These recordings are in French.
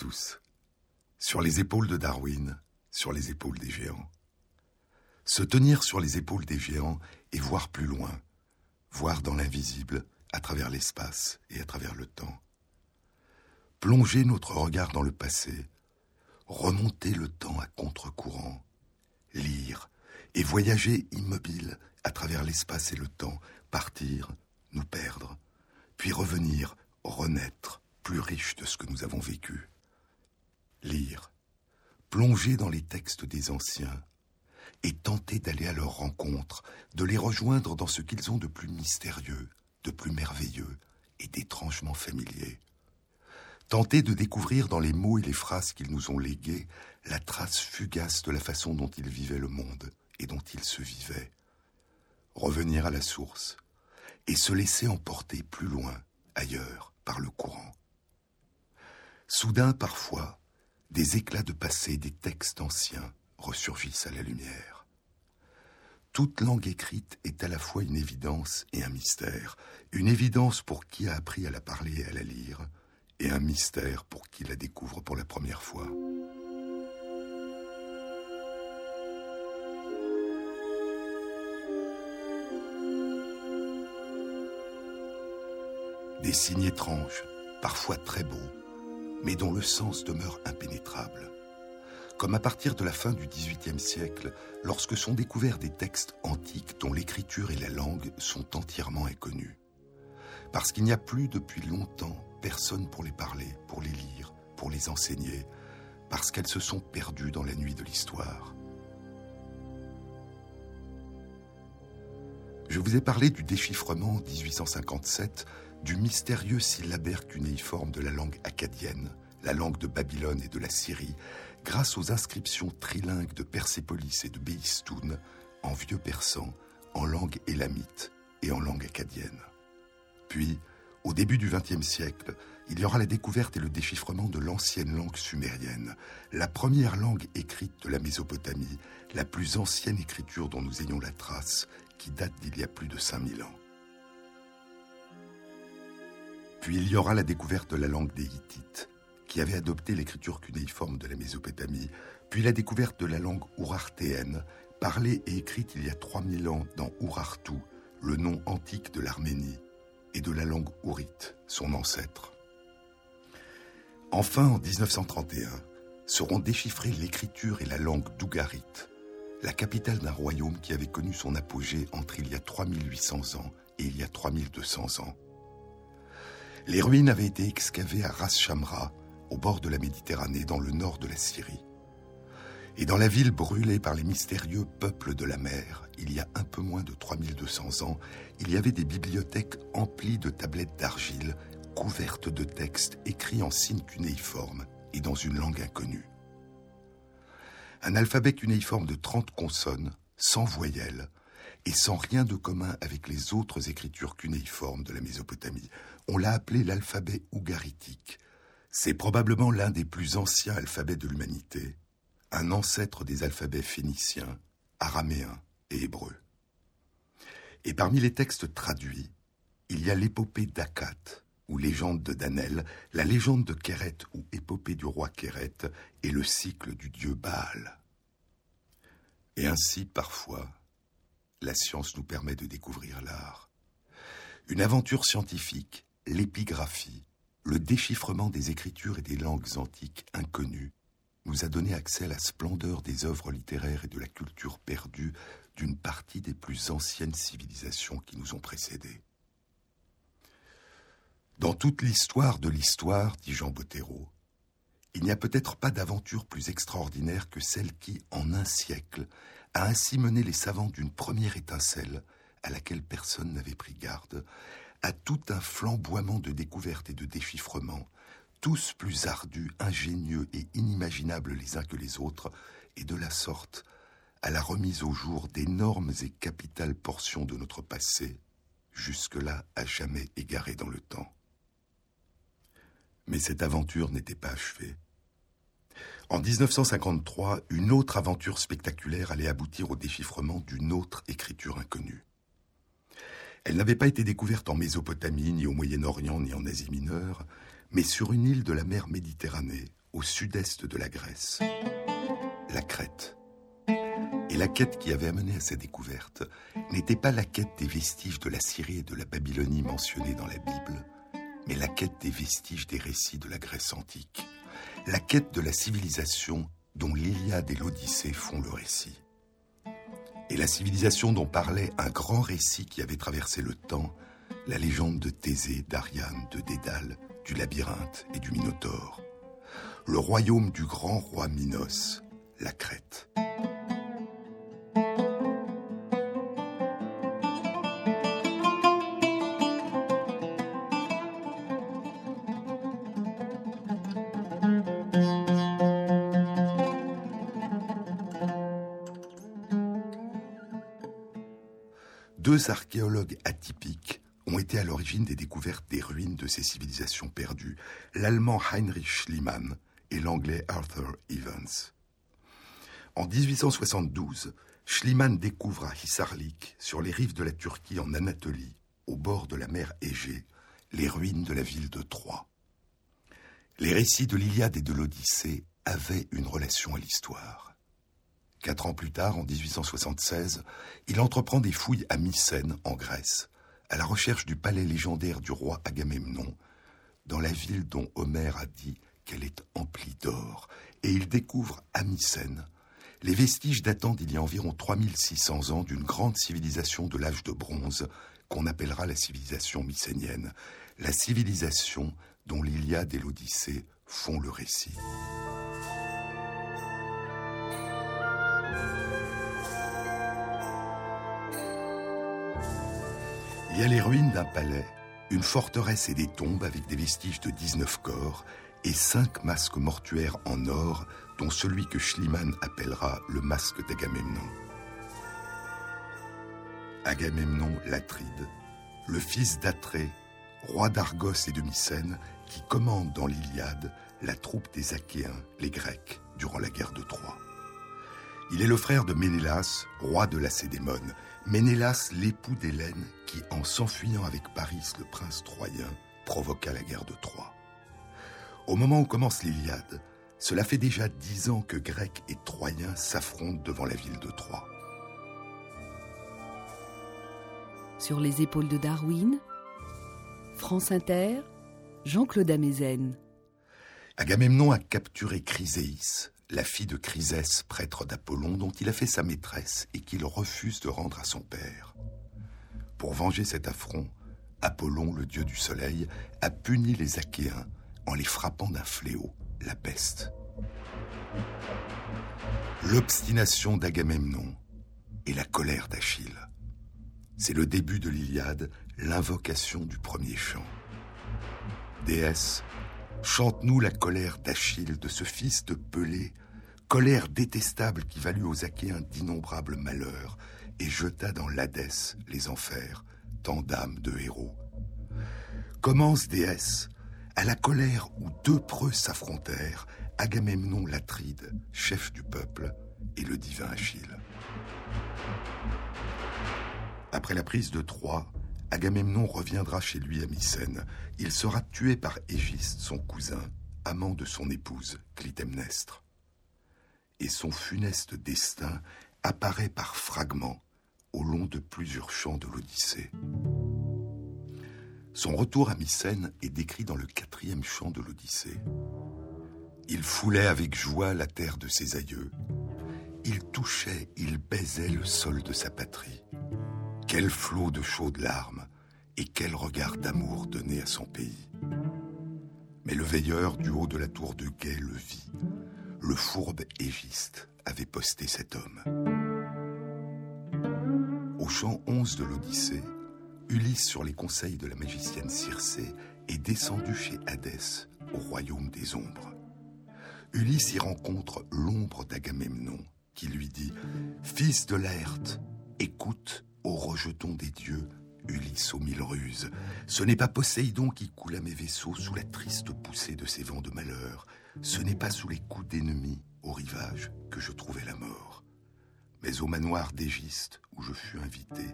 Tous. Sur les épaules de Darwin, sur les épaules des géants. Se tenir sur les épaules des géants et voir plus loin, voir dans l'invisible, à travers l'espace et à travers le temps. Plonger notre regard dans le passé, remonter le temps à contre-courant, lire et voyager immobile à travers l'espace et le temps, partir, nous perdre, puis revenir, renaître, plus riche de ce que nous avons vécu. Lire, plonger dans les textes des anciens, et tenter d'aller à leur rencontre, de les rejoindre dans ce qu'ils ont de plus mystérieux, de plus merveilleux et d'étrangement familier. Tenter de découvrir dans les mots et les phrases qu'ils nous ont légués la trace fugace de la façon dont ils vivaient le monde et dont ils se vivaient. Revenir à la source et se laisser emporter plus loin, ailleurs, par le courant. Soudain, parfois, des éclats de passé des textes anciens ressurgissent à la lumière. Toute langue écrite est à la fois une évidence et un mystère, une évidence pour qui a appris à la parler et à la lire, et un mystère pour qui la découvre pour la première fois. Des signes étranges, parfois très beaux, mais dont le sens demeure impénétrable. Comme à partir de la fin du XVIIIe siècle, lorsque sont découverts des textes antiques dont l'écriture et la langue sont entièrement inconnus. Parce qu'il n'y a plus depuis longtemps personne pour les parler, pour les lire, pour les enseigner, parce qu'elles se sont perdues dans la nuit de l'histoire. Je vous ai parlé du déchiffrement en 1857 du mystérieux syllabaire cunéiforme de la langue acadienne, la langue de Babylone et de la Syrie, grâce aux inscriptions trilingues de Persépolis et de Béistoun, en vieux persan, en langue élamite et en langue acadienne. Puis, au début du XXe siècle, il y aura la découverte et le déchiffrement de l'ancienne langue sumérienne, la première langue écrite de la Mésopotamie, la plus ancienne écriture dont nous ayons la trace, qui date d'il y a plus de 5000 ans. Puis il y aura la découverte de la langue des Hittites, qui avait adopté l'écriture cunéiforme de la Mésopotamie, puis la découverte de la langue ourartéenne, parlée et écrite il y a 3000 ans dans Urartu, le nom antique de l'Arménie, et de la langue ourite, son ancêtre. Enfin, en 1931, seront déchiffrées l'écriture et la langue d'Ougarit, la capitale d'un royaume qui avait connu son apogée entre il y a 3800 ans et il y a 3200 ans. Les ruines avaient été excavées à Ras Shamra, au bord de la Méditerranée, dans le nord de la Syrie. Et dans la ville brûlée par les mystérieux peuples de la mer, il y a un peu moins de 3200 ans, il y avait des bibliothèques emplies de tablettes d'argile, couvertes de textes écrits en signes cunéiformes et dans une langue inconnue. Un alphabet cunéiforme de 30 consonnes, sans voyelles, et sans rien de commun avec les autres écritures cunéiformes de la Mésopotamie. On l'a appelé l'alphabet ougaritique. C'est probablement l'un des plus anciens alphabets de l'humanité, un ancêtre des alphabets phéniciens, araméens et hébreux. Et parmi les textes traduits, il y a l'épopée d'Akat, ou légende de Danel, la légende de Kéret, ou épopée du roi Kéret, et le cycle du dieu Baal. Et ainsi, parfois, la science nous permet de découvrir l'art. Une aventure scientifique, l'épigraphie, le déchiffrement des écritures et des langues antiques inconnues, nous a donné accès à la splendeur des œuvres littéraires et de la culture perdue d'une partie des plus anciennes civilisations qui nous ont précédés. Dans toute l'histoire de l'histoire, dit Jean Bottero, il n'y a peut-être pas d'aventure plus extraordinaire que celle qui, en un siècle, a ainsi mené les savants d'une première étincelle à laquelle personne n'avait pris garde, à tout un flamboiement de découvertes et de déchiffrements, tous plus ardus, ingénieux et inimaginables les uns que les autres, et de la sorte à la remise au jour d'énormes et capitales portions de notre passé, jusque-là à jamais égarées dans le temps. Mais cette aventure n'était pas achevée. En 1953, une autre aventure spectaculaire allait aboutir au déchiffrement d'une autre écriture inconnue. Elle n'avait pas été découverte en Mésopotamie, ni au Moyen-Orient, ni en Asie mineure, mais sur une île de la mer Méditerranée, au sud-est de la Grèce, la Crète. Et la quête qui avait amené à sa découverte n'était pas la quête des vestiges de la Syrie et de la Babylonie mentionnés dans la Bible, mais la quête des vestiges des récits de la Grèce antique, la quête de la civilisation dont l'Iliade et l'Odyssée font le récit. Et la civilisation dont parlait un grand récit qui avait traversé le temps, la légende de Thésée, d'Ariane, de Dédale, du labyrinthe et du Minotaure. Le royaume du grand roi Minos, la Crète. Archéologues atypiques ont été à l'origine des découvertes des ruines de ces civilisations perdues, l'allemand Heinrich Schliemann et l'anglais Arthur Evans. En 1872, Schliemann découvre à Hisarlik, sur les rives de la Turquie en Anatolie, au bord de la mer Égée, les ruines de la ville de Troie. Les récits de l'Iliade et de l'Odyssée avaient une relation à l'histoire. Quatre ans plus tard, en 1876, il entreprend des fouilles à Mycène, en Grèce, à la recherche du palais légendaire du roi Agamemnon, dans la ville dont Homère a dit qu'elle est emplie d'or, et il découvre à Mycène les vestiges datant d'il y a environ 3600 ans d'une grande civilisation de l'âge de bronze qu'on appellera la civilisation mycénienne, la civilisation dont l'Iliade et l'Odyssée font le récit. Il y a les ruines d'un palais, une forteresse et des tombes avec des vestiges de 19 corps et cinq masques mortuaires en or, dont celui que Schliemann appellera le masque d'Agamemnon. Agamemnon l'Atride, le fils d'Atrée, roi d'Argos et de Mycène, qui commande dans l'Iliade la troupe des Achéens, les Grecs, durant la guerre de Troie. Il est le frère de Ménélas, roi de Lacédémone, Ménélas l'époux d'Hélène, qui, en s'enfuyant avec Paris, le prince troyen, provoqua la guerre de Troie. Au moment où commence l'Iliade, cela fait déjà dix ans que Grecs et Troyens s'affrontent devant la ville de Troie. Sur les épaules de Darwin, France Inter, Jean-Claude Amezen. Agamemnon a capturé Chryséis, la fille de Chrysès, prêtre d'Apollon, dont il a fait sa maîtresse et qu'il refuse de rendre à son père. Pour venger cet affront, Apollon, le dieu du soleil, a puni les Achéens en les frappant d'un fléau, la peste. L'obstination d'Agamemnon et la colère d'Achille. C'est le début de l'Iliade, l'invocation du premier chant. Déesse, chante-nous la colère d'Achille, de ce fils de Pelée, colère détestable qui valut aux Achéens d'innombrables malheurs et jeta dans l'Hadès, les enfers, tant d'âmes de héros. Commence, déesse, à la colère où deux preux s'affrontèrent, Agamemnon l'Atride, chef du peuple, et le divin Achille. Après la prise de Troie, Agamemnon reviendra chez lui à Mycène. Il sera tué par Égiste, son cousin, amant de son épouse, Clytemnestre. Et son funeste destin apparaît par fragments au long de plusieurs chants de l'Odyssée. Son retour à Mycène est décrit dans le quatrième chant de l'Odyssée. Il foulait avec joie la terre de ses aïeux. Il touchait, il baisait le sol de sa patrie. Quel flot de chaudes larmes et quel regard d'amour donné à son pays. Mais le veilleur du haut de la tour de guet le vit. Le fourbe Égiste avait posté cet homme. Au chant 11 de l'Odyssée, Ulysse, sur les conseils de la magicienne Circé, est descendu chez Hadès, au royaume des ombres. Ulysse y rencontre l'ombre d'Agamemnon, qui lui dit Fils de Laerte, écoute, ô rejeton des dieux, Ulysse aux mille ruses. Ce n'est pas Poséidon qui coule à mes vaisseaux sous la triste poussée de ces vents de malheur. Ce n'est pas sous les coups d'ennemis au rivage que je trouvais la mort. Mais au manoir d'Égiste, où je fus invité,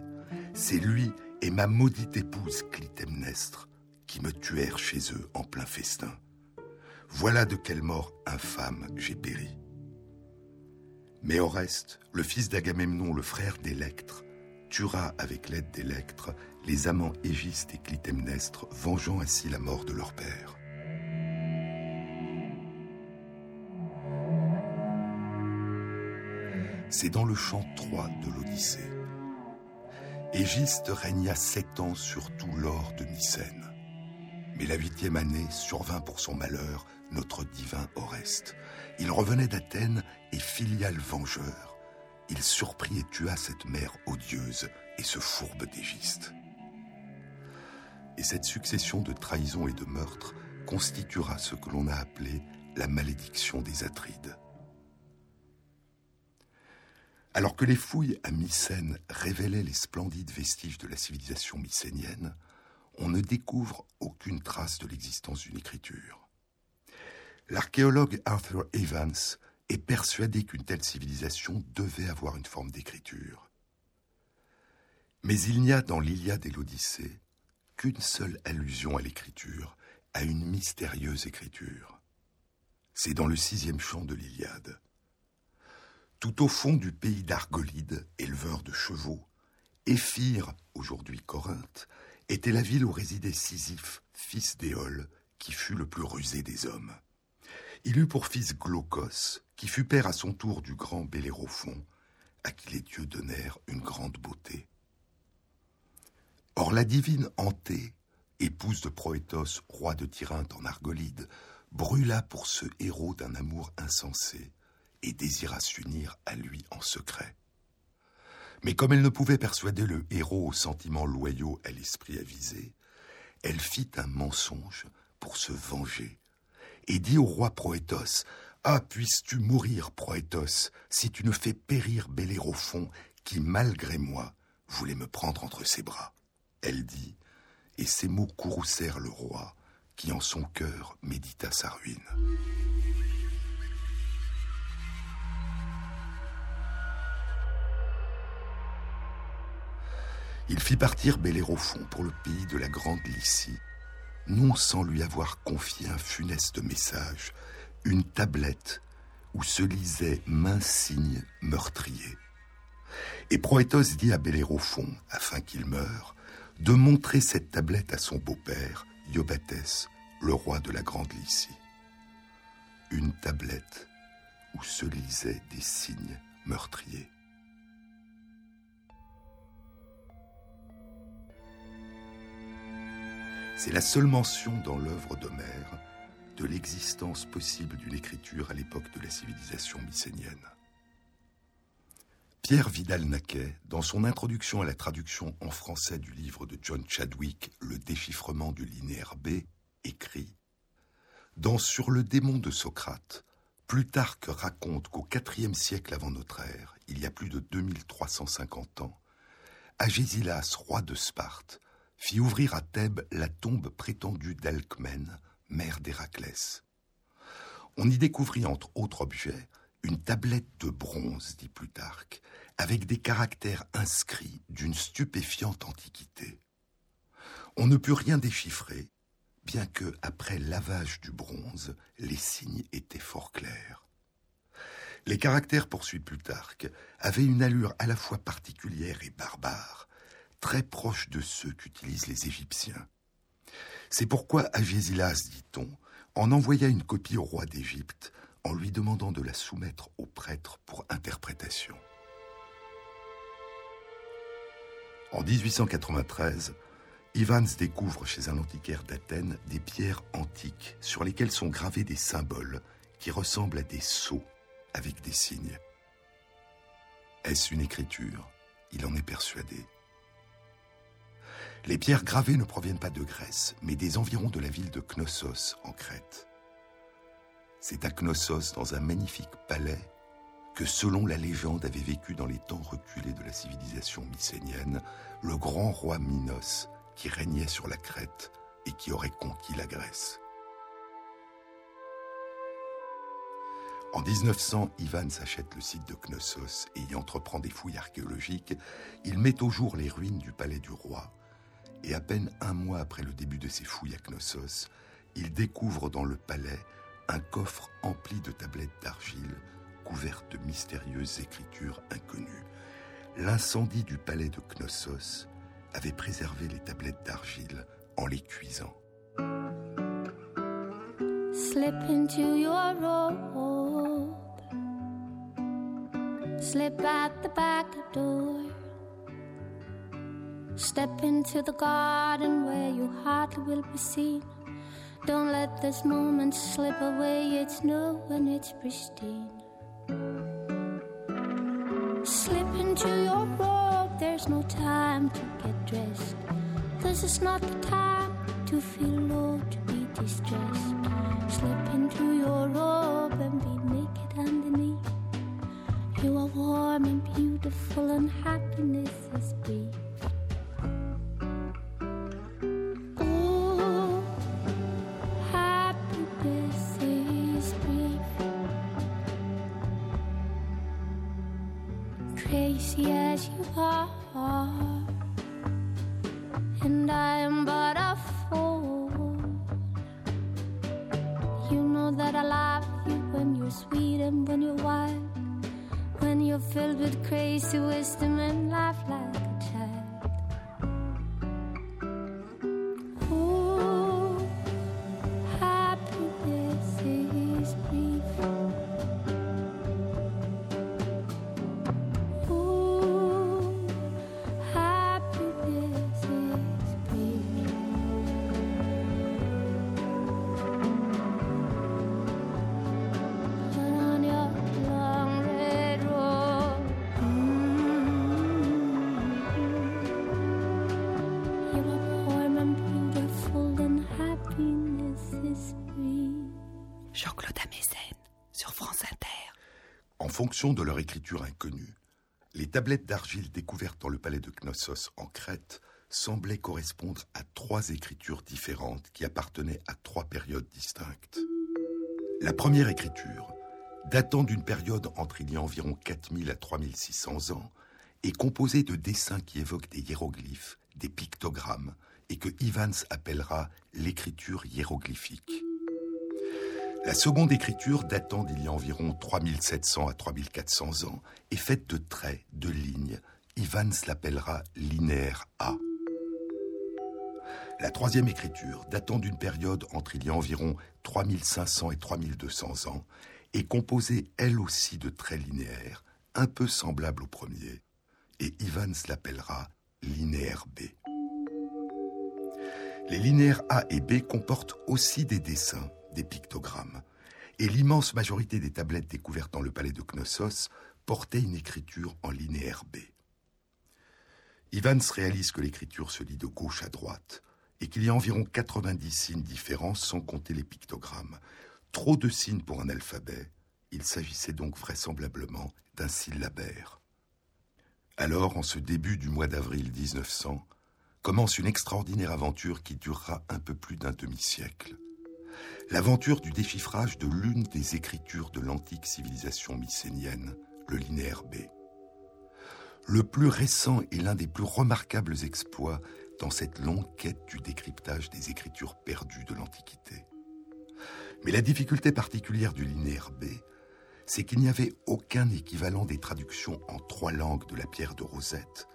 c'est lui et ma maudite épouse Clytemnestre, qui me tuèrent chez eux en plein festin. Voilà de quelle mort infâme j'ai péri. Mais Oreste, le fils d'Agamemnon, le frère d'Électre, tuera avec l'aide d'Électre les amants Égiste et Clytemnestre, vengeant ainsi la mort de leur père. C'est dans le chant 3 de l'Odyssée. Égiste régna sept ans sur tout l'or de Mycène. Mais la huitième année survint pour son malheur notre divin Oreste. Il revenait d'Athènes et filial vengeur, il surprit et tua cette mère odieuse et ce fourbe d'Égiste. Et cette succession de trahisons et de meurtres constituera ce que l'on a appelé la malédiction des Atrides. Alors que les fouilles à Mycène révélaient les splendides vestiges de la civilisation mycénienne, on ne découvre aucune trace de l'existence d'une écriture. L'archéologue Arthur Evans est persuadé qu'une telle civilisation devait avoir une forme d'écriture. Mais il n'y a dans l'Iliade et l'Odyssée qu'une seule allusion à l'écriture, à une mystérieuse écriture. C'est dans le sixième chant de l'Iliade. Tout au fond du pays d'Argolide, éleveur de chevaux, Éphire, aujourd'hui Corinthe, était la ville où résidait Sisyphe, fils d'Éole, qui fut le plus rusé des hommes. Il eut pour fils Glaucos, qui fut père à son tour du grand Bélérophon, à qui les dieux donnèrent une grande beauté. Or la divine Anthée, épouse de Proétos, roi de Tyrinthe en Argolide, brûla pour ce héros d'un amour insensé et désira s'unir à lui en secret. Mais comme elle ne pouvait persuader le héros aux sentiments loyaux à l'esprit avisé, elle fit un mensonge pour se venger et dit au roi Proétos Ah, puisses-tu mourir, Proétos, si tu ne fais périr Bélérophon, qui, malgré moi, voulait me prendre entre ses bras. Elle dit, et ces mots courroucèrent le roi, qui en son cœur médita sa ruine. Il fit partir Bélérophon pour le pays de la Grande Lycie, non sans lui avoir confié un funeste message, une tablette où se lisait main signe meurtrier. Et Proétos dit à Bélérophon, afin qu'il meure, de montrer cette tablette à son beau-père, Iobates, le roi de la Grande Lycie. Une tablette où se lisaient des signes meurtriers. C'est la seule mention dans l'œuvre d'Homère de l'existence possible d'une écriture à l'époque de la civilisation mycénienne. Pierre Vidal-Naquet, dans son introduction à la traduction en français du livre de John Chadwick, Le déchiffrement du linéaire B, écrit Dans Sur le démon de Socrate, Plutarque raconte qu'au IVe siècle avant notre ère, il y a plus de 2350 ans, Agésilas, roi de Sparte, fit ouvrir à Thèbes la tombe prétendue d'Alcmène, mère d'Héraclès. On y découvrit, entre autres objets, une tablette de bronze, dit Plutarque, avec des caractères inscrits d'une stupéfiante antiquité. On ne put rien déchiffrer, bien que, après lavage du bronze, les signes étaient fort clairs. Les caractères, poursuit Plutarque, avaient une allure à la fois particulière et barbare, très proche de ceux qu'utilisent les Égyptiens. C'est pourquoi Agésilas, dit-on, en envoya une copie au roi d'Égypte en lui demandant de la soumettre au prêtre pour interprétation. En 1893, Ivans découvre chez un antiquaire d'Athènes des pierres antiques sur lesquelles sont gravés des symboles qui ressemblent à des sceaux avec des signes. Est-ce une écriture? Il en est persuadé. Les pierres gravées ne proviennent pas de Grèce, mais des environs de la ville de Knossos, en Crète. C'est à Knossos, dans un magnifique palais, que selon la légende avait vécu dans les temps reculés de la civilisation mycénienne le grand roi Minos qui régnait sur la Crète et qui aurait conquis la Grèce. En 1900, Ivan s'achète le site de Knossos et y entreprend des fouilles archéologiques. Il met au jour les ruines du palais du roi Et à peine un mois après le début de ses fouilles à Knossos, il découvre dans le palais un coffre empli de tablettes d'argile couvertes de mystérieuses écritures inconnues. L'incendie du palais de Knossos avait préservé les tablettes d'argile en les cuisant. Slip into the back door. Step into the garden where you hardly will be seen. Don't let this moment slip away, it's new and it's pristine. Slip into your robe, there's no time to get dressed. This is not the time to feel low, to be distressed. Slip into your robe and be naked underneath. You are warm and beautiful, and happiness is brief. De leur écriture inconnue, les tablettes d'argile découvertes dans le palais de Knossos en Crète semblaient correspondre à trois écritures différentes qui appartenaient à trois périodes distinctes. La première écriture, datant d'une période entre il y a environ 4000 à 3600 ans, est composée de dessins qui évoquent des hiéroglyphes, des pictogrammes, et que Evans appellera l'écriture hiéroglyphique. La seconde écriture, datant d'il y a environ 3700 à 3400 ans, est faite de traits, de lignes. Evans l'appellera linéaire A. La troisième écriture, datant d'une période entre il y a environ 3500 et 3200 ans, est composée elle aussi de traits linéaires, un peu semblables au premier, et Evans l'appellera linéaire B. Les linéaires A et B comportent aussi des dessins, des pictogrammes, et l'immense majorité des tablettes découvertes dans le palais de Knossos portaient une écriture en linéaire B. Ivans réalise que l'écriture se lit de gauche à droite et qu'il y a environ 90 signes différents sans compter les pictogrammes. Trop de signes pour un alphabet, il s'agissait donc vraisemblablement d'un syllabaire. Alors, en ce début du mois d'avril 1900, commence une extraordinaire aventure qui durera un peu plus d'un demi-siècle l'aventure du déchiffrage de l'une des écritures de l'antique civilisation mycénienne, le linéaire B. Le plus récent et l'un des plus remarquables exploits dans cette longue quête du décryptage des écritures perdues de l'Antiquité. Mais la difficulté particulière du linéaire B, c'est qu'il n'y avait aucun équivalent des traductions en trois langues de la pierre de Rosette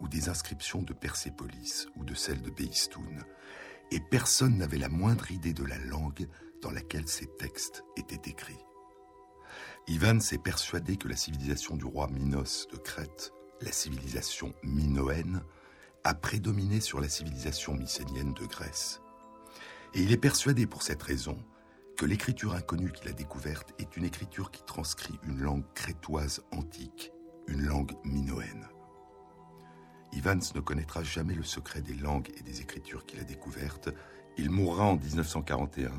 ou des inscriptions de Persépolis ou de celles de Beistoun, et personne n'avait la moindre idée de la langue dans laquelle ces textes étaient écrits. Ivan s'est persuadé que la civilisation du roi Minos de Crète, la civilisation minoenne, a prédominé sur la civilisation mycénienne de Grèce. Et il est persuadé pour cette raison que l'écriture inconnue qu'il a découverte est une écriture qui transcrit une langue crétoise antique, une langue minoenne. Ivans ne connaîtra jamais le secret des langues et des écritures qu'il a découvertes. Il mourra en 1941,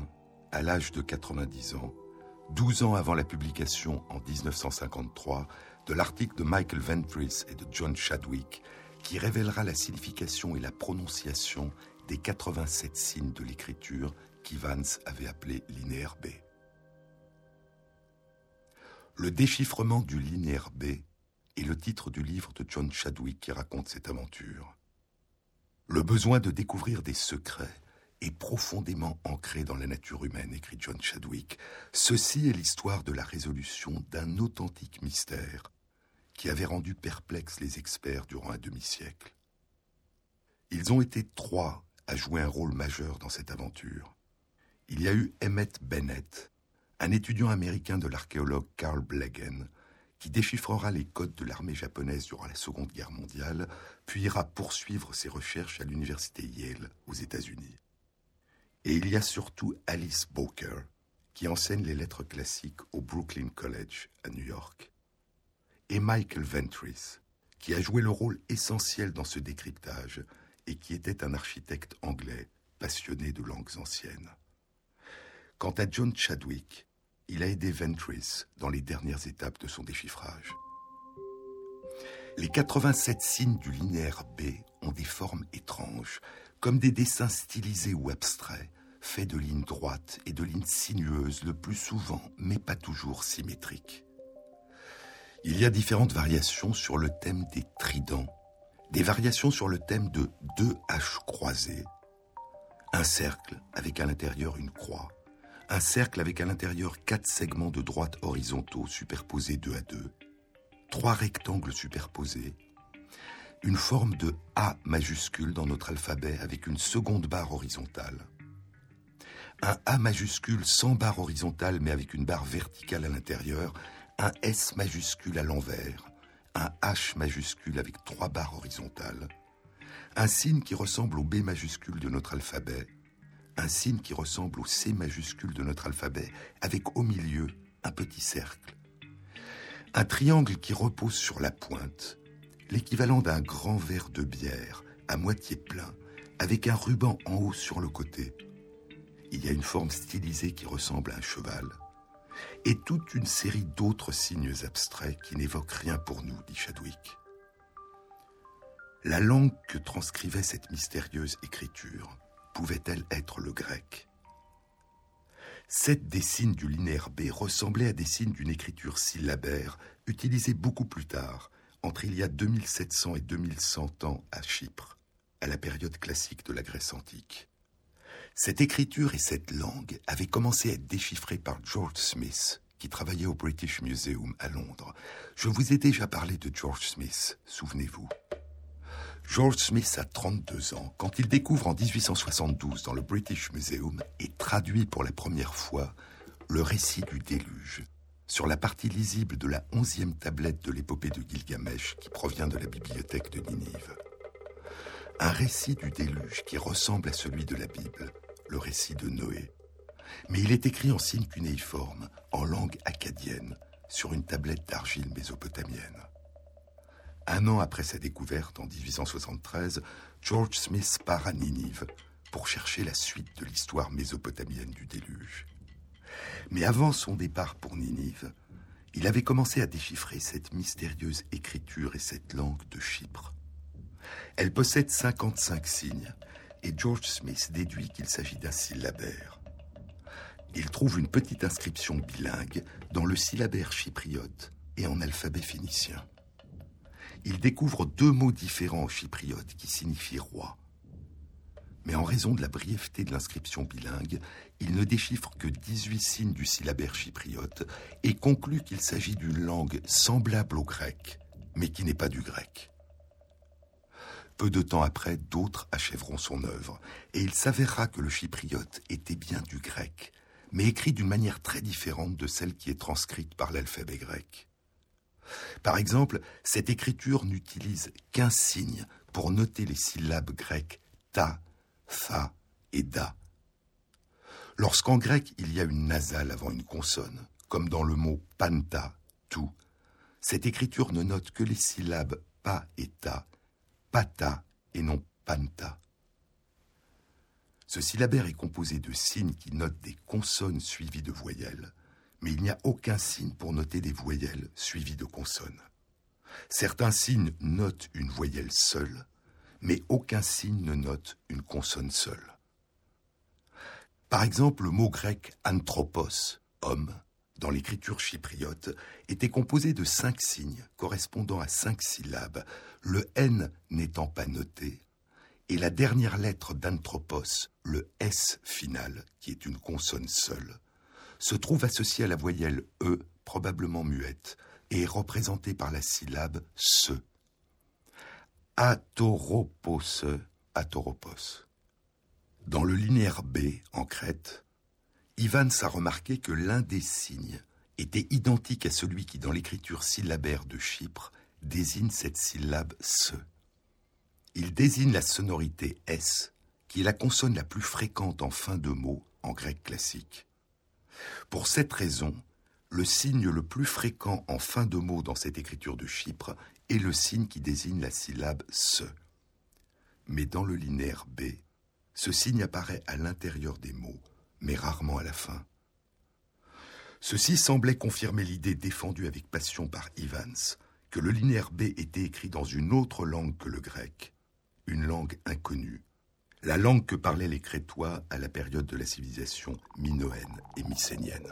à l'âge de 90 ans, 12 ans avant la publication en 1953 de l'article de Michael Ventris et de John Chadwick qui révélera la signification et la prononciation des 87 signes de l'écriture qu'Ivans avait appelé linéaire B. Le déchiffrement du linéaire B le titre du livre de John Chadwick qui raconte cette aventure. Le besoin de découvrir des secrets est profondément ancré dans la nature humaine, écrit John Chadwick. Ceci est l'histoire de la résolution d'un authentique mystère qui avait rendu perplexes les experts durant un demi-siècle. Ils ont été trois à jouer un rôle majeur dans cette aventure. Il y a eu Emmett Bennett, un étudiant américain de l'archéologue Carl Blegen, qui déchiffrera les codes de l'armée japonaise durant la Seconde Guerre mondiale, puis ira poursuivre ses recherches à l'université Yale aux États-Unis. Et il y a surtout Alice Bowker, qui enseigne les lettres classiques au Brooklyn College à New York et Michael Ventris, qui a joué le rôle essentiel dans ce décryptage et qui était un architecte anglais passionné de langues anciennes. Quant à John Chadwick, il a aidé Ventris dans les dernières étapes de son déchiffrage. Les 87 signes du linéaire B ont des formes étranges, comme des dessins stylisés ou abstraits, faits de lignes droites et de lignes sinueuses le plus souvent, mais pas toujours symétriques. Il y a différentes variations sur le thème des tridents, des variations sur le thème de deux haches croisées, un cercle avec à l'intérieur une croix, un cercle avec à l'intérieur quatre segments de droite horizontaux superposés deux à deux, trois rectangles superposés, une forme de A majuscule dans notre alphabet avec une seconde barre horizontale, un A majuscule sans barre horizontale mais avec une barre verticale à l'intérieur, un S majuscule à l'envers, un H majuscule avec trois barres horizontales, un signe qui ressemble au B majuscule de notre alphabet, un signe qui ressemble au C majuscule de notre alphabet, avec au milieu un petit cercle, un triangle qui repose sur la pointe, l'équivalent d'un grand verre de bière à moitié plein, avec un ruban en haut sur le côté. Il y a une forme stylisée qui ressemble à un cheval et toute une série d'autres signes abstraits qui n'évoquent rien pour nous, dit Chadwick. La langue que transcrivait cette mystérieuse écriture pouvait-elle être le grec? Sept des signes du linéaire B ressemblaient à des signes d'une écriture syllabaire utilisée beaucoup plus tard, entre il y a 2700 et 2100 ans à Chypre, à la période classique de la Grèce antique. Cette écriture et cette langue avaient commencé à être déchiffrées par George Smith, qui travaillait au British Museum à Londres. Je vous ai déjà parlé de George Smith, souvenez-vous. George Smith a 32 ans quand il découvre en 1872 dans le British Museum et traduit pour la première fois le récit du déluge sur la partie lisible de la onzième tablette de l'épopée de Gilgamesh qui provient de la bibliothèque de Ninive un récit du déluge qui ressemble à celui de la Bible, le récit de Noé. Mais il est écrit en signe cunéiforme, en langue acadienne, sur une tablette d'argile mésopotamienne. Un an après sa découverte, en 1873, George Smith part à Ninive pour chercher la suite de l'histoire mésopotamienne du déluge. Mais avant son départ pour Ninive, il avait commencé à déchiffrer cette mystérieuse écriture et cette langue de Chypre. Elle possède 55 signes et George Smith déduit qu'il s'agit d'un syllabaire. Il trouve une petite inscription bilingue dans le syllabaire chypriote et en alphabet phénicien. Il découvre deux mots différents en chypriote qui signifient roi. Mais en raison de la brièveté de l'inscription bilingue, il ne déchiffre que 18 signes du syllabaire chypriote et conclut qu'il s'agit d'une langue semblable au grec, mais qui n'est pas du grec. Peu de temps après, d'autres achèveront son œuvre, et il s'avérera que le chypriote était bien du grec, mais écrit d'une manière très différente de celle qui est transcrite par l'alphabet grec. Par exemple, cette écriture n'utilise qu'un signe pour noter les syllabes grecques ta, fa et da. Lorsqu'en grec il y a une nasale avant une consonne, comme dans le mot panta, tout, cette écriture ne note que les syllabes pa et ta pata et non panta. Ce syllabaire est composé de signes qui notent des consonnes suivies de voyelles, mais il n'y a aucun signe pour noter des voyelles suivies de consonnes. Certains signes notent une voyelle seule, mais aucun signe ne note une consonne seule. Par exemple, le mot grec anthropos, homme, dans l'écriture chypriote, était composé de cinq signes correspondant à cinq syllabes, le N n'étant pas noté, et la dernière lettre d'anthropos, le S final, qui est une consonne seule, se trouve associée à la voyelle E, probablement muette, et est représentée par la syllabe se. Atoropos, atoropos. Dans le linéaire B, en Crète, Ivans a remarqué que l'un des signes était identique à celui qui, dans l'écriture syllabaire de Chypre, désigne cette syllabe se. Il désigne la sonorité S, qui est la consonne la plus fréquente en fin de mot en grec classique. Pour cette raison, le signe le plus fréquent en fin de mot dans cette écriture de Chypre est le signe qui désigne la syllabe se. Mais dans le linéaire B, ce signe apparaît à l'intérieur des mots, mais rarement à la fin. Ceci semblait confirmer l'idée défendue avec passion par Evans, que le linéaire B était écrit dans une autre langue que le grec, une langue inconnue, la langue que parlaient les Crétois à la période de la civilisation minoenne et mycénienne.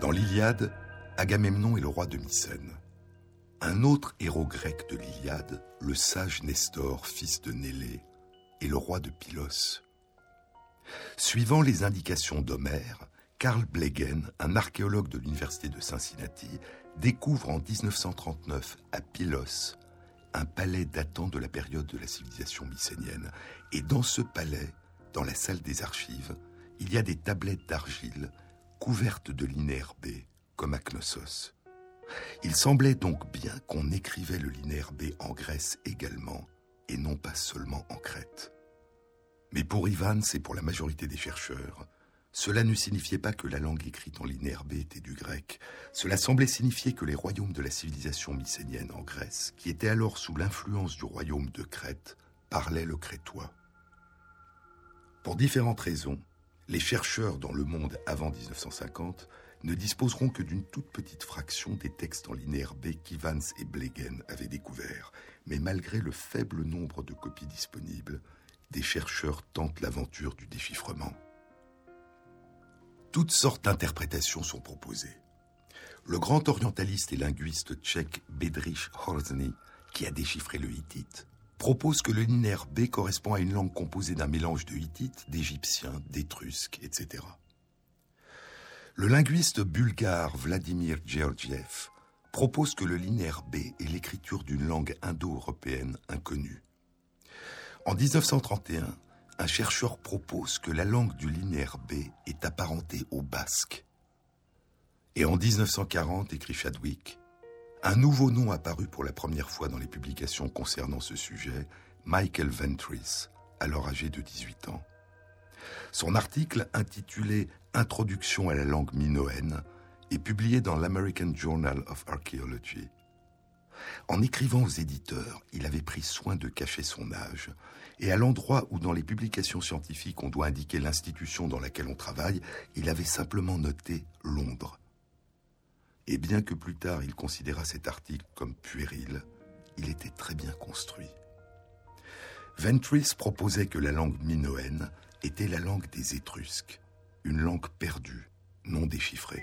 Dans l'Iliade, Agamemnon est le roi de Mycène. Un autre héros grec de l'Iliade, le sage Nestor, fils de Nélée, est le roi de Pylos. Suivant les indications d'Homère, Karl Blegen, un archéologue de l'université de Cincinnati, découvre en 1939 à Pylos un palais datant de la période de la civilisation mycénienne. Et dans ce palais, dans la salle des archives, il y a des tablettes d'argile couvertes de linéaire B, comme à Knossos. Il semblait donc bien qu'on écrivait le linéaire B en Grèce également, et non pas seulement en Crète. Mais pour Ivan et pour la majorité des chercheurs, cela ne signifiait pas que la langue écrite en B était du grec. Cela semblait signifier que les royaumes de la civilisation mycénienne en Grèce, qui étaient alors sous l'influence du royaume de Crète, parlaient le crétois. Pour différentes raisons, les chercheurs dans le monde avant 1950 ne disposeront que d'une toute petite fraction des textes en B qu'Ivans et Blegen avaient découverts. Mais malgré le faible nombre de copies disponibles, des chercheurs tentent l'aventure du déchiffrement. Toutes sortes d'interprétations sont proposées. Le grand orientaliste et linguiste tchèque Bedřich Horzny, qui a déchiffré le hittite, propose que le linéaire B correspond à une langue composée d'un mélange de hittite, d'égyptien, d'étrusque, etc. Le linguiste bulgare Vladimir Georgiev propose que le linéaire B est l'écriture d'une langue indo-européenne inconnue. En 1931, un chercheur propose que la langue du linéaire B est apparentée au basque. Et en 1940, écrit Chadwick, un nouveau nom apparut pour la première fois dans les publications concernant ce sujet, Michael Ventris, alors âgé de 18 ans. Son article intitulé Introduction à la langue minoenne est publié dans l'American Journal of Archaeology. En écrivant aux éditeurs, il avait pris soin de cacher son âge, et à l'endroit où dans les publications scientifiques on doit indiquer l'institution dans laquelle on travaille, il avait simplement noté Londres. Et bien que plus tard il considéra cet article comme puéril, il était très bien construit. Ventris proposait que la langue minoenne était la langue des Étrusques, une langue perdue, non déchiffrée.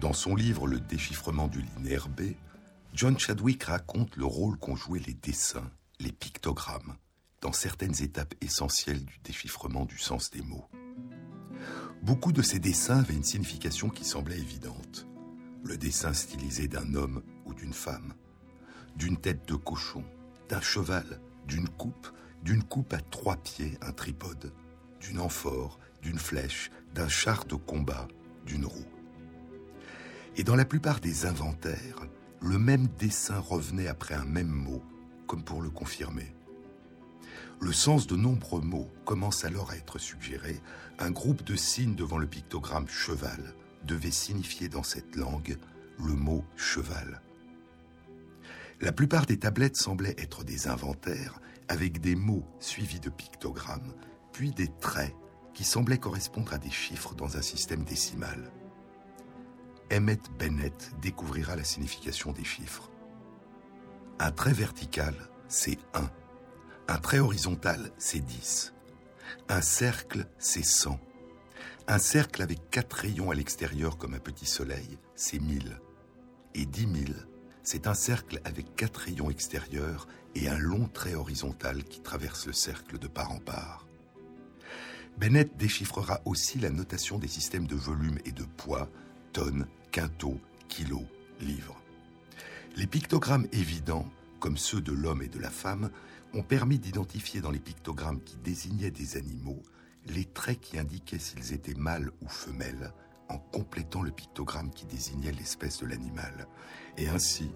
Dans son livre Le déchiffrement du linéaire B, John Chadwick raconte le rôle qu'ont joué les dessins, les pictogrammes, dans certaines étapes essentielles du déchiffrement du sens des mots. Beaucoup de ces dessins avaient une signification qui semblait évidente. Le dessin stylisé d'un homme ou d'une femme, d'une tête de cochon, d'un cheval, d'une coupe, d'une coupe à trois pieds, un tripode, d'une amphore, d'une flèche, d'un char de combat, d'une roue. Et dans la plupart des inventaires, le même dessin revenait après un même mot, comme pour le confirmer. Le sens de nombreux mots commence alors à être suggéré. Un groupe de signes devant le pictogramme cheval devait signifier dans cette langue le mot cheval. La plupart des tablettes semblaient être des inventaires avec des mots suivis de pictogrammes, puis des traits qui semblaient correspondre à des chiffres dans un système décimal. Emmett Bennett découvrira la signification des chiffres. Un trait vertical, c'est 1. Un trait horizontal, c'est 10. Un cercle, c'est 100. Un cercle avec quatre rayons à l'extérieur comme un petit soleil, c'est 1000. Et 10 000, c'est un cercle avec quatre rayons extérieurs et un long trait horizontal qui traverse le cercle de part en part. Bennett déchiffrera aussi la notation des systèmes de volume et de poids, tonnes, quintaux, kilos, livres. Les pictogrammes évidents, comme ceux de l'homme et de la femme, ont permis d'identifier dans les pictogrammes qui désignaient des animaux les traits qui indiquaient s'ils étaient mâles ou femelles, en complétant le pictogramme qui désignait l'espèce de l'animal. Et ainsi,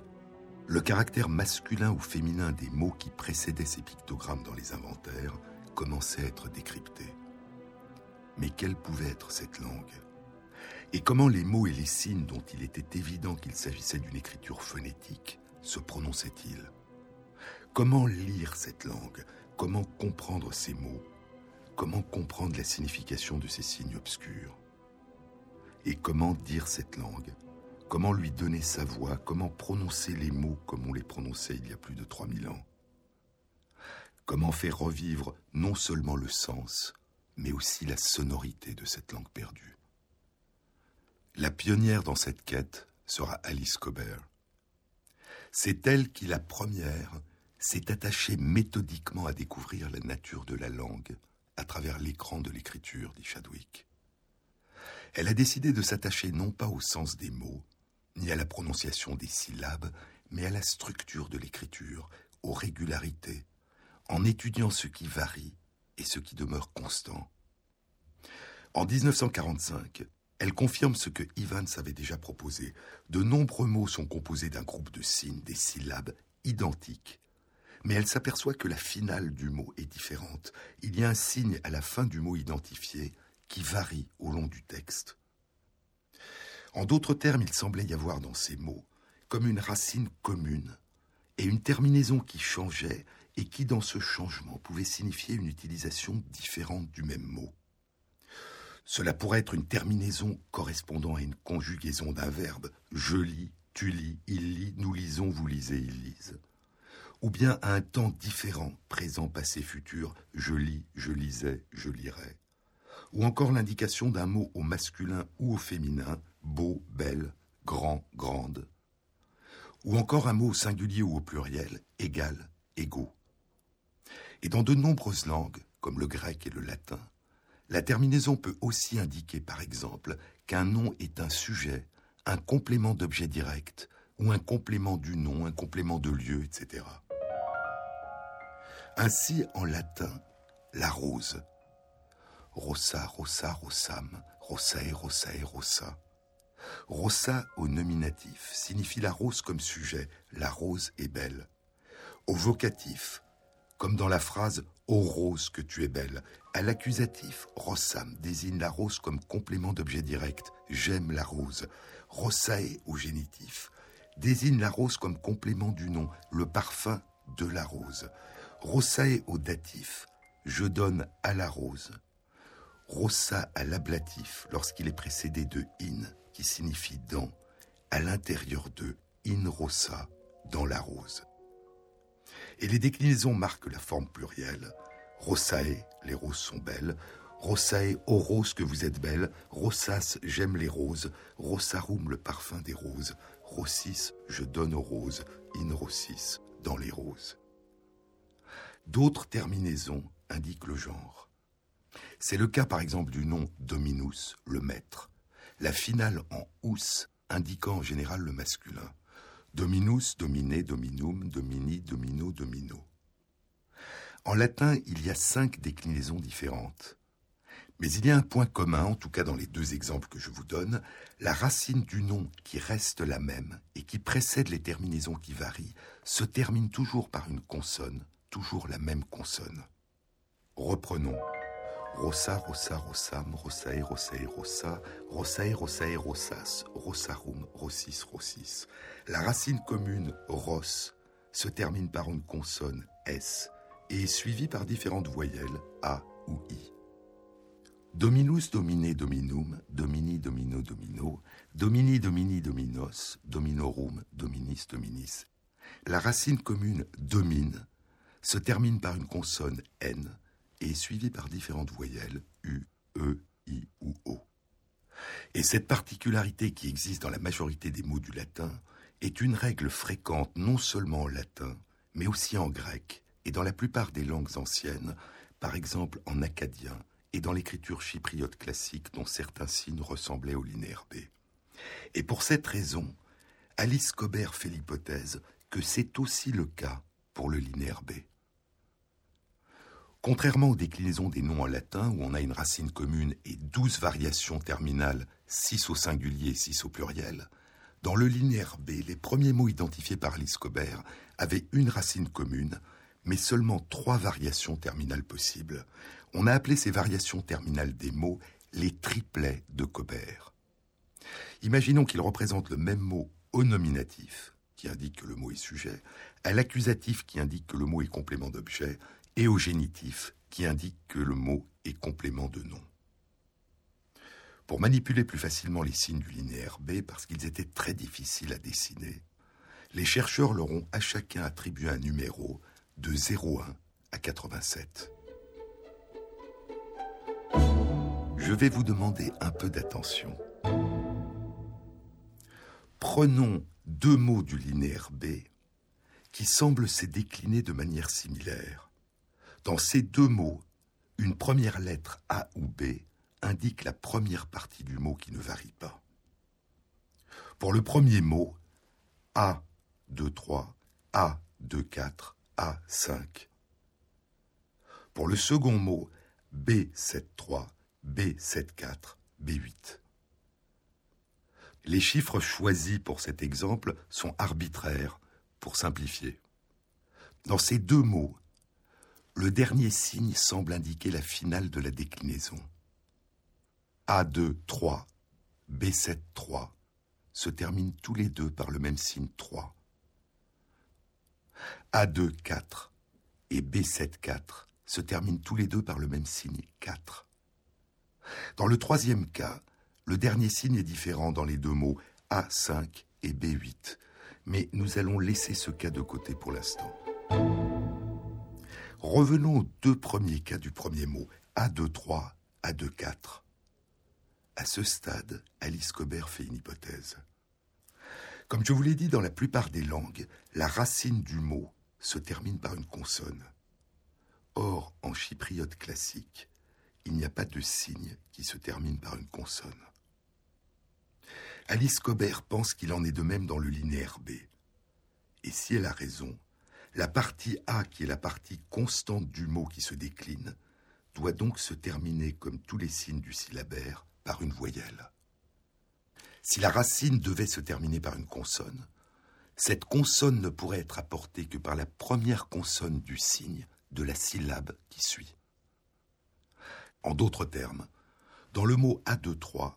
le caractère masculin ou féminin des mots qui précédaient ces pictogrammes dans les inventaires commençait à être décrypté. Mais quelle pouvait être cette langue? Et comment les mots et les signes dont il était évident qu'il s'agissait d'une écriture phonétique se prononçaient-ils? Comment lire cette langue? Comment comprendre ces mots? Comment comprendre la signification de ces signes obscurs? Et comment dire cette langue? Comment lui donner sa voix? Comment prononcer les mots comme on les prononçait il y a plus de 3000 ans? Comment faire revivre non seulement le sens, mais aussi la sonorité de cette langue perdue la pionnière dans cette quête sera Alice Cobert. C'est elle qui, la première, s'est attachée méthodiquement à découvrir la nature de la langue à travers l'écran de l'écriture, dit Chadwick. Elle a décidé de s'attacher non pas au sens des mots, ni à la prononciation des syllabes, mais à la structure de l'écriture, aux régularités, en étudiant ce qui varie et ce qui demeure constant. En 1945, elle confirme ce que Evans avait déjà proposé. De nombreux mots sont composés d'un groupe de signes, des syllabes identiques. Mais elle s'aperçoit que la finale du mot est différente. Il y a un signe à la fin du mot identifié qui varie au long du texte. En d'autres termes, il semblait y avoir dans ces mots comme une racine commune et une terminaison qui changeait et qui, dans ce changement, pouvait signifier une utilisation différente du même mot. Cela pourrait être une terminaison correspondant à une conjugaison d'un verbe je lis, tu lis, il lit, nous lisons, vous lisez, ils lisent. Ou bien à un temps différent, présent, passé, futur, je lis, je lisais, je lirai. Ou encore l'indication d'un mot au masculin ou au féminin, beau, belle, grand, grande. Ou encore un mot au singulier ou au pluriel, égal, égaux. Et dans de nombreuses langues, comme le grec et le latin, la terminaison peut aussi indiquer, par exemple, qu'un nom est un sujet, un complément d'objet direct, ou un complément du nom, un complément de lieu, etc. Ainsi, en latin, la rose. Rosa, rosa, rosam, rosae, rosae, rosa. Rosa au nominatif signifie la rose comme sujet, la rose est belle. Au vocatif, comme dans la phrase Ô rose que tu es belle. À l'accusatif, rossam désigne la rose comme complément d'objet direct. J'aime la rose. Rossae au génitif désigne la rose comme complément du nom, le parfum de la rose. Rossae au datif, je donne à la rose. Rossa à l'ablatif lorsqu'il est précédé de in, qui signifie dans, à l'intérieur de in rossa, dans la rose et les déclinaisons marquent la forme plurielle. Rosae, les roses sont belles. Rossae, ô rose que vous êtes belle, Rossas, j'aime les roses, Rossarum, le parfum des roses, Rossis, je donne aux roses, in rossis, dans les roses. D'autres terminaisons indiquent le genre. C'est le cas par exemple du nom dominus, le maître, la finale en ous indiquant en général le masculin. Dominus, dominé, dominum, domini, domino, domino. En latin, il y a cinq déclinaisons différentes. Mais il y a un point commun, en tout cas dans les deux exemples que je vous donne, la racine du nom qui reste la même et qui précède les terminaisons qui varient se termine toujours par une consonne, toujours la même consonne. Reprenons. Rossa, rossa, rossam, rossae, rossae, rossa, rossae, rossae, rossas, rossarum, rossis, rossis. La racine commune ros se termine par une consonne s et est suivie par différentes voyelles a ou i. Dominus domine dominum, domini domino domino, domini domini dominos, dominorum, dominis dominis. La racine commune domine se termine par une consonne n est suivie par différentes voyelles u, e, i ou o. Et cette particularité qui existe dans la majorité des mots du latin est une règle fréquente non seulement en latin, mais aussi en grec et dans la plupart des langues anciennes, par exemple en acadien, et dans l'écriture chypriote classique dont certains signes ressemblaient au linéaire B. Et pour cette raison, Alice Cobert fait l'hypothèse que c'est aussi le cas pour le linéaire B. Contrairement aux déclinaisons des noms en latin, où on a une racine commune et douze variations terminales, six au singulier et six au pluriel, dans le linéaire B, les premiers mots identifiés par Alice Cobert avaient une racine commune, mais seulement trois variations terminales possibles, on a appelé ces variations terminales des mots les triplets de Cobert. Imaginons qu'ils représentent le même mot au nominatif, qui indique que le mot est sujet, à l'accusatif qui indique que le mot est complément d'objet, et au génitif qui indique que le mot est complément de nom. Pour manipuler plus facilement les signes du linéaire B, parce qu'ils étaient très difficiles à dessiner, les chercheurs leur ont à chacun attribué un numéro de 0,1 à 87. je vais vous demander un peu d'attention. Prenons deux mots du linéaire B qui semblent se décliner de manière similaire. Dans ces deux mots, une première lettre A ou B indique la première partie du mot qui ne varie pas. Pour le premier mot, A 2 3, A 2 4, A 5. Pour le second mot, B 7 3, B74, B8. Les chiffres choisis pour cet exemple sont arbitraires, pour simplifier. Dans ces deux mots, le dernier signe semble indiquer la finale de la déclinaison. A2, 3, B7, 3 se terminent tous les deux par le même signe 3. A2, 4 et B7, 4 se terminent tous les deux par le même signe 4. Dans le troisième cas, le dernier signe est différent dans les deux mots A5 et B8, mais nous allons laisser ce cas de côté pour l'instant. Revenons aux deux premiers cas du premier mot, A23, A24. À ce stade, Alice Cobert fait une hypothèse. Comme je vous l'ai dit, dans la plupart des langues, la racine du mot se termine par une consonne. Or, en chypriote classique, il n'y a pas de signe qui se termine par une consonne. Alice Cobert pense qu'il en est de même dans le linéaire B. Et si elle a raison, la partie A, qui est la partie constante du mot qui se décline, doit donc se terminer, comme tous les signes du syllabaire, par une voyelle. Si la racine devait se terminer par une consonne, cette consonne ne pourrait être apportée que par la première consonne du signe de la syllabe qui suit. En d'autres termes, dans le mot A23,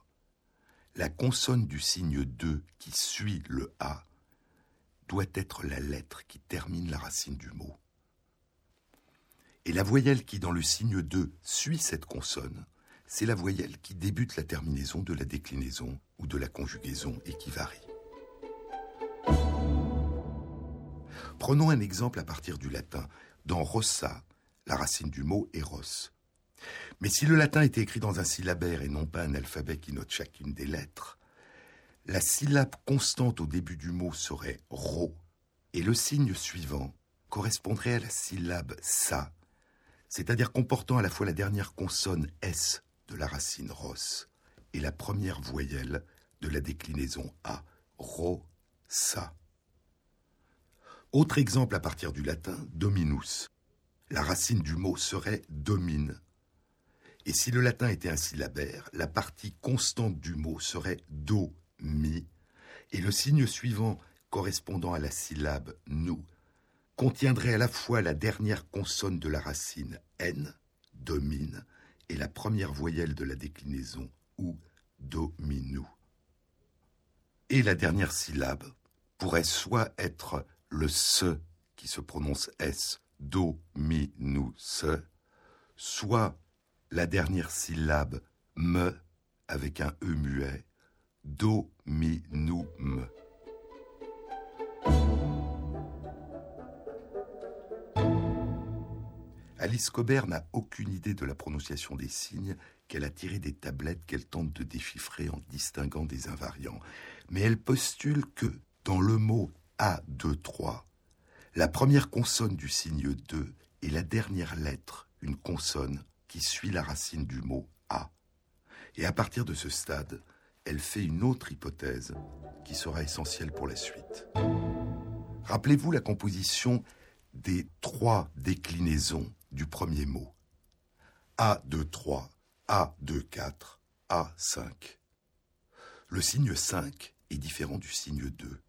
la consonne du signe 2 qui suit le A doit être la lettre qui termine la racine du mot. Et la voyelle qui, dans le signe 2, suit cette consonne, c'est la voyelle qui débute la terminaison de la déclinaison ou de la conjugaison et qui varie. Prenons un exemple à partir du latin. Dans rossa, la racine du mot est ros. Mais si le latin était écrit dans un syllabaire et non pas un alphabet qui note chacune des lettres, la syllabe constante au début du mot serait ro, et le signe suivant correspondrait à la syllabe sa, c'est-à-dire comportant à la fois la dernière consonne s de la racine ros et la première voyelle de la déclinaison a, ro, sa. Autre exemple à partir du latin, dominus. La racine du mot serait domine. Et si le latin était un syllabaire, la partie constante du mot serait do, mi, et le signe suivant correspondant à la syllabe nous contiendrait à la fois la dernière consonne de la racine n, domine, et la première voyelle de la déclinaison ou, dominu. Et la dernière syllabe pourrait soit être le se qui se prononce s, do, mi, nu, se, soit la dernière syllabe me avec un e muet, do, mi, nu, me. Alice Cobert n'a aucune idée de la prononciation des signes qu'elle a tirés des tablettes qu'elle tente de déchiffrer en distinguant des invariants. Mais elle postule que, dans le mot A2-3, la première consonne du signe 2 est la dernière lettre, une consonne, qui suit la racine du mot A. Et à partir de ce stade, elle fait une autre hypothèse qui sera essentielle pour la suite. Rappelez-vous la composition des trois déclinaisons du premier mot. A2-3, A2-4, A5. Le signe 5 est différent du signe 2.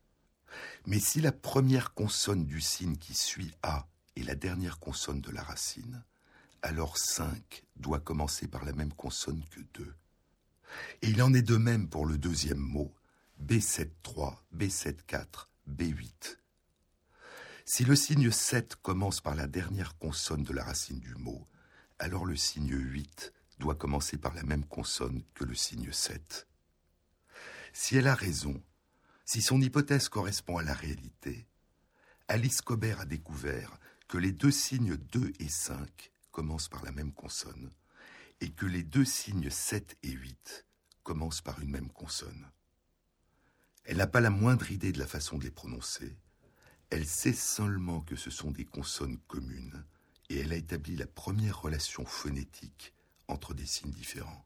Mais si la première consonne du signe qui suit A est la dernière consonne de la racine, alors 5 doit commencer par la même consonne que 2. Et il en est de même pour le deuxième mot, B7-3, B7-4, B8. Si le signe 7 commence par la dernière consonne de la racine du mot, alors le signe 8 doit commencer par la même consonne que le signe 7. Si elle a raison, si son hypothèse correspond à la réalité, Alice Cobert a découvert que les deux signes 2 et 5 commencent par la même consonne et que les deux signes 7 et 8 commencent par une même consonne. Elle n'a pas la moindre idée de la façon de les prononcer, elle sait seulement que ce sont des consonnes communes et elle a établi la première relation phonétique entre des signes différents.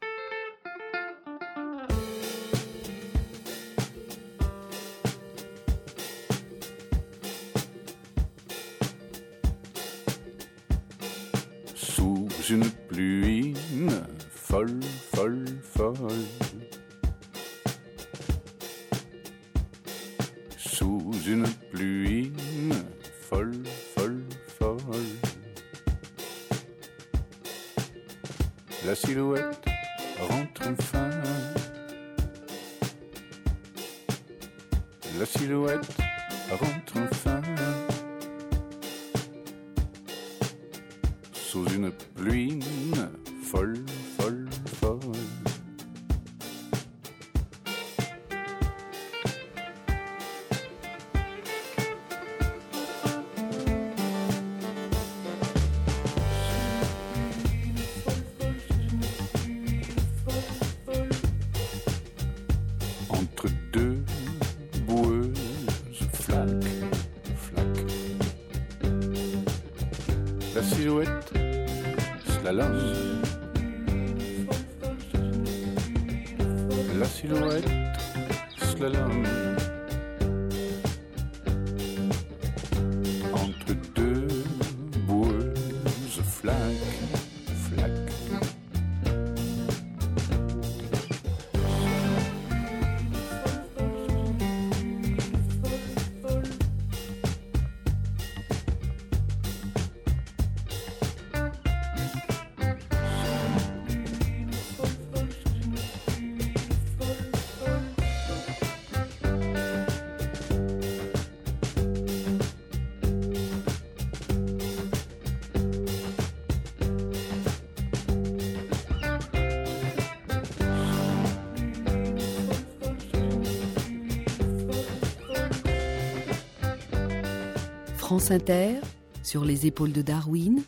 France Inter, sur les épaules de Darwin,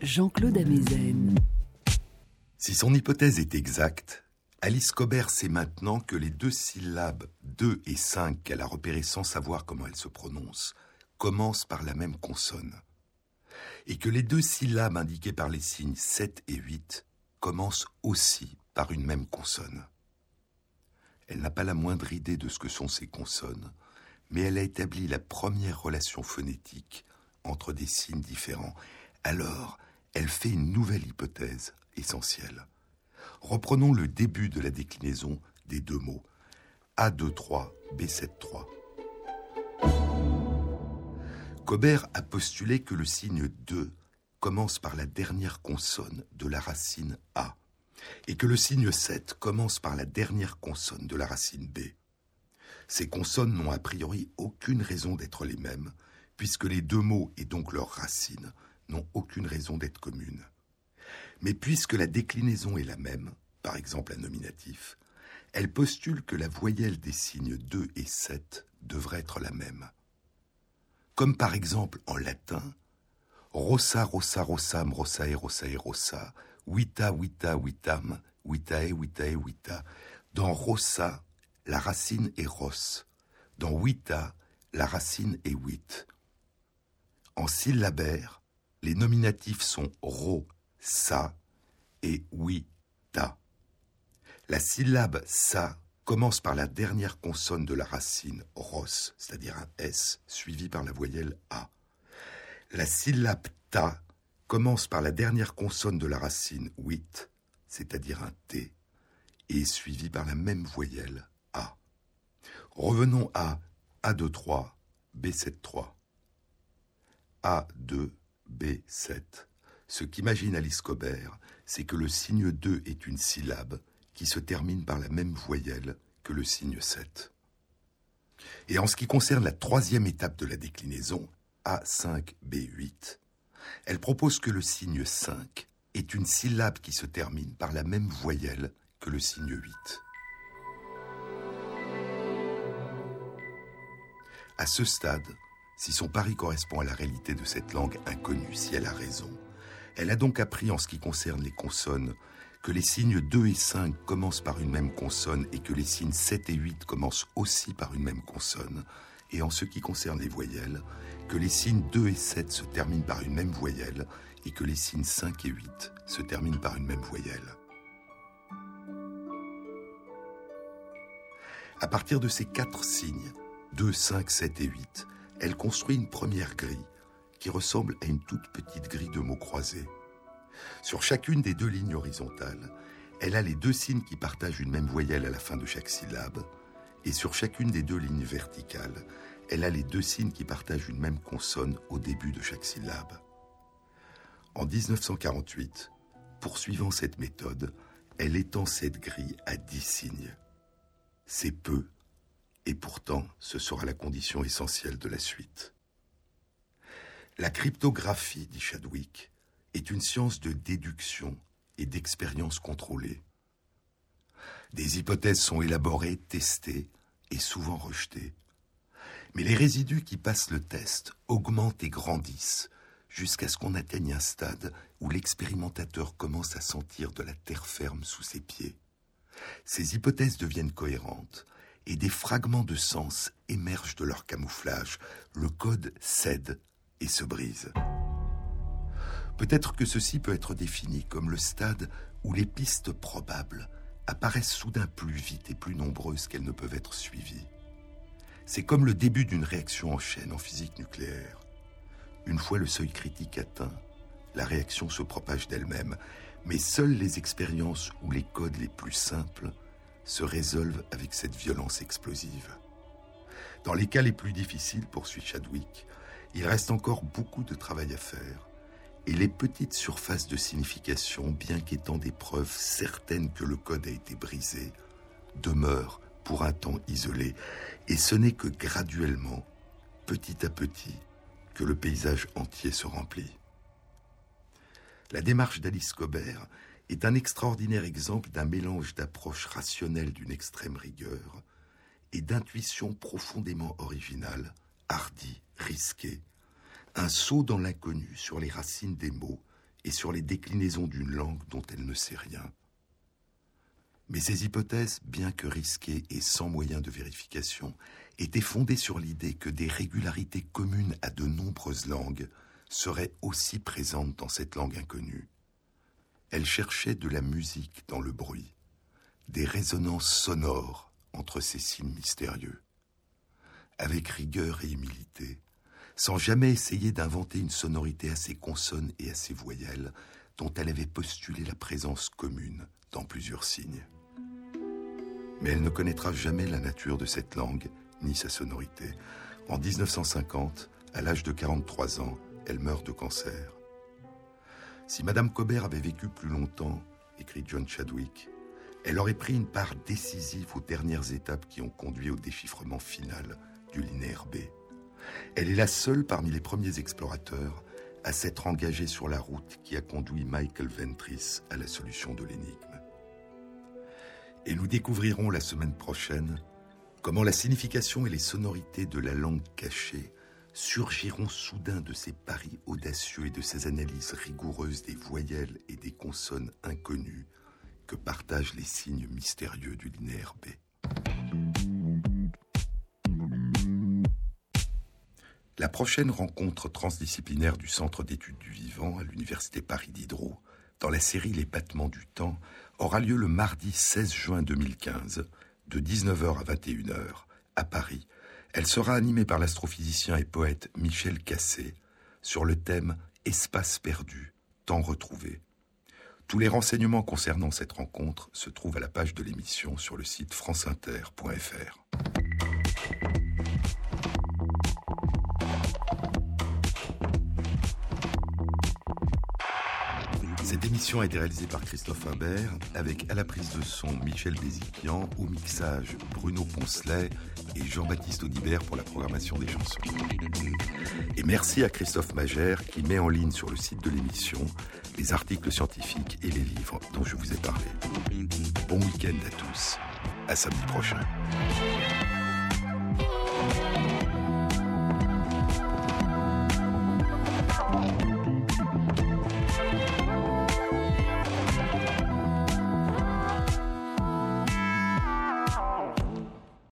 Jean-Claude Amezen. Si son hypothèse est exacte, Alice Cobert sait maintenant que les deux syllabes 2 et 5 qu'elle a repérées sans savoir comment elles se prononcent commencent par la même consonne. Et que les deux syllabes indiquées par les signes 7 et 8 commencent aussi par une même consonne. Elle n'a pas la moindre idée de ce que sont ces consonnes, mais elle a établi la première relation phonétique entre des signes différents. Alors, elle fait une nouvelle hypothèse essentielle. Reprenons le début de la déclinaison des deux mots. A23, B73. Cobert a postulé que le signe 2 commence par la dernière consonne de la racine A et que le signe 7 commence par la dernière consonne de la racine B. Ces consonnes n'ont a priori aucune raison d'être les mêmes, puisque les deux mots et donc leurs racines n'ont aucune raison d'être communes. Mais puisque la déclinaison est la même, par exemple un nominatif, elle postule que la voyelle des signes 2 et 7 devrait être la même. Comme par exemple en latin, rossa, rossa, rossam, rossae, rossae, rossa, wita, wita, witam, witae, witae, wita. Dans rossa, la racine est ros. Dans wita, la racine est wit. En syllabaire, les nominatifs sont ro, sa et oui, ta. La syllabe sa commence par la dernière consonne de la racine ros, c'est-à-dire un s, suivi par la voyelle a. La syllabe ta commence par la dernière consonne de la racine wit, c'est-à-dire un t, et est suivi par la même voyelle. Revenons à A23, B73. A2, B7. Ce qu'imagine Alice Cobert, c'est que le signe 2 est une syllabe qui se termine par la même voyelle que le signe 7. Et en ce qui concerne la troisième étape de la déclinaison, A5B8, elle propose que le signe 5 est une syllabe qui se termine par la même voyelle que le signe 8. À ce stade, si son pari correspond à la réalité de cette langue inconnue, si elle a raison, elle a donc appris en ce qui concerne les consonnes que les signes 2 et 5 commencent par une même consonne et que les signes 7 et 8 commencent aussi par une même consonne, et en ce qui concerne les voyelles, que les signes 2 et 7 se terminent par une même voyelle et que les signes 5 et 8 se terminent par une même voyelle. À partir de ces quatre signes, 2, 5, 7 et 8, elle construit une première grille qui ressemble à une toute petite grille de mots croisés. Sur chacune des deux lignes horizontales, elle a les deux signes qui partagent une même voyelle à la fin de chaque syllabe, et sur chacune des deux lignes verticales, elle a les deux signes qui partagent une même consonne au début de chaque syllabe. En 1948, poursuivant cette méthode, elle étend cette grille à dix signes. C'est peu, et pourtant ce sera la condition essentielle de la suite. La cryptographie, dit Chadwick, est une science de déduction et d'expérience contrôlée. Des hypothèses sont élaborées, testées et souvent rejetées. Mais les résidus qui passent le test augmentent et grandissent jusqu'à ce qu'on atteigne un stade où l'expérimentateur commence à sentir de la terre ferme sous ses pieds. Ces hypothèses deviennent cohérentes et des fragments de sens émergent de leur camouflage. Le code cède et se brise. Peut-être que ceci peut être défini comme le stade où les pistes probables apparaissent soudain plus vite et plus nombreuses qu'elles ne peuvent être suivies. C'est comme le début d'une réaction en chaîne en physique nucléaire. Une fois le seuil critique atteint, la réaction se propage d'elle-même, mais seules les expériences où les codes les plus simples se résolvent avec cette violence explosive. Dans les cas les plus difficiles, poursuit Chadwick, il reste encore beaucoup de travail à faire. Et les petites surfaces de signification, bien qu'étant des preuves certaines que le code a été brisé, demeurent pour un temps isolé. Et ce n'est que graduellement, petit à petit, que le paysage entier se remplit. La démarche d'Alice Cobert est un extraordinaire exemple d'un mélange d'approche rationnelle d'une extrême rigueur et d'intuition profondément originale, hardie, risquée, un saut dans l'inconnu sur les racines des mots et sur les déclinaisons d'une langue dont elle ne sait rien. Mais ces hypothèses, bien que risquées et sans moyen de vérification, étaient fondées sur l'idée que des régularités communes à de nombreuses langues seraient aussi présentes dans cette langue inconnue. Elle cherchait de la musique dans le bruit, des résonances sonores entre ces signes mystérieux. Avec rigueur et humilité, sans jamais essayer d'inventer une sonorité à ses consonnes et à ses voyelles, dont elle avait postulé la présence commune dans plusieurs signes. Mais elle ne connaîtra jamais la nature de cette langue, ni sa sonorité. En 1950, à l'âge de 43 ans, elle meurt de cancer. Si Madame Cobert avait vécu plus longtemps, écrit John Chadwick, elle aurait pris une part décisive aux dernières étapes qui ont conduit au déchiffrement final du linéaire B. Elle est la seule parmi les premiers explorateurs à s'être engagée sur la route qui a conduit Michael Ventris à la solution de l'énigme. Et nous découvrirons la semaine prochaine comment la signification et les sonorités de la langue cachée surgiront soudain de ces paris audacieux et de ces analyses rigoureuses des voyelles et des consonnes inconnues que partagent les signes mystérieux du linéaire B. La prochaine rencontre transdisciplinaire du Centre d'études du vivant à l'Université Paris Diderot, dans la série Les battements du temps, aura lieu le mardi 16 juin 2015, de 19h à 21h, à Paris. Elle sera animée par l'astrophysicien et poète Michel Cassé sur le thème Espace perdu, temps retrouvé. Tous les renseignements concernant cette rencontre se trouvent à la page de l'émission sur le site franceinter.fr. Cette émission a été réalisée par Christophe Imbert, avec à la prise de son Michel Béziquian, au mixage Bruno Poncelet et Jean-Baptiste Audibert pour la programmation des chansons. Et merci à Christophe Magère qui met en ligne sur le site de l'émission les articles scientifiques et les livres dont je vous ai parlé. Bon week-end à tous. À samedi prochain.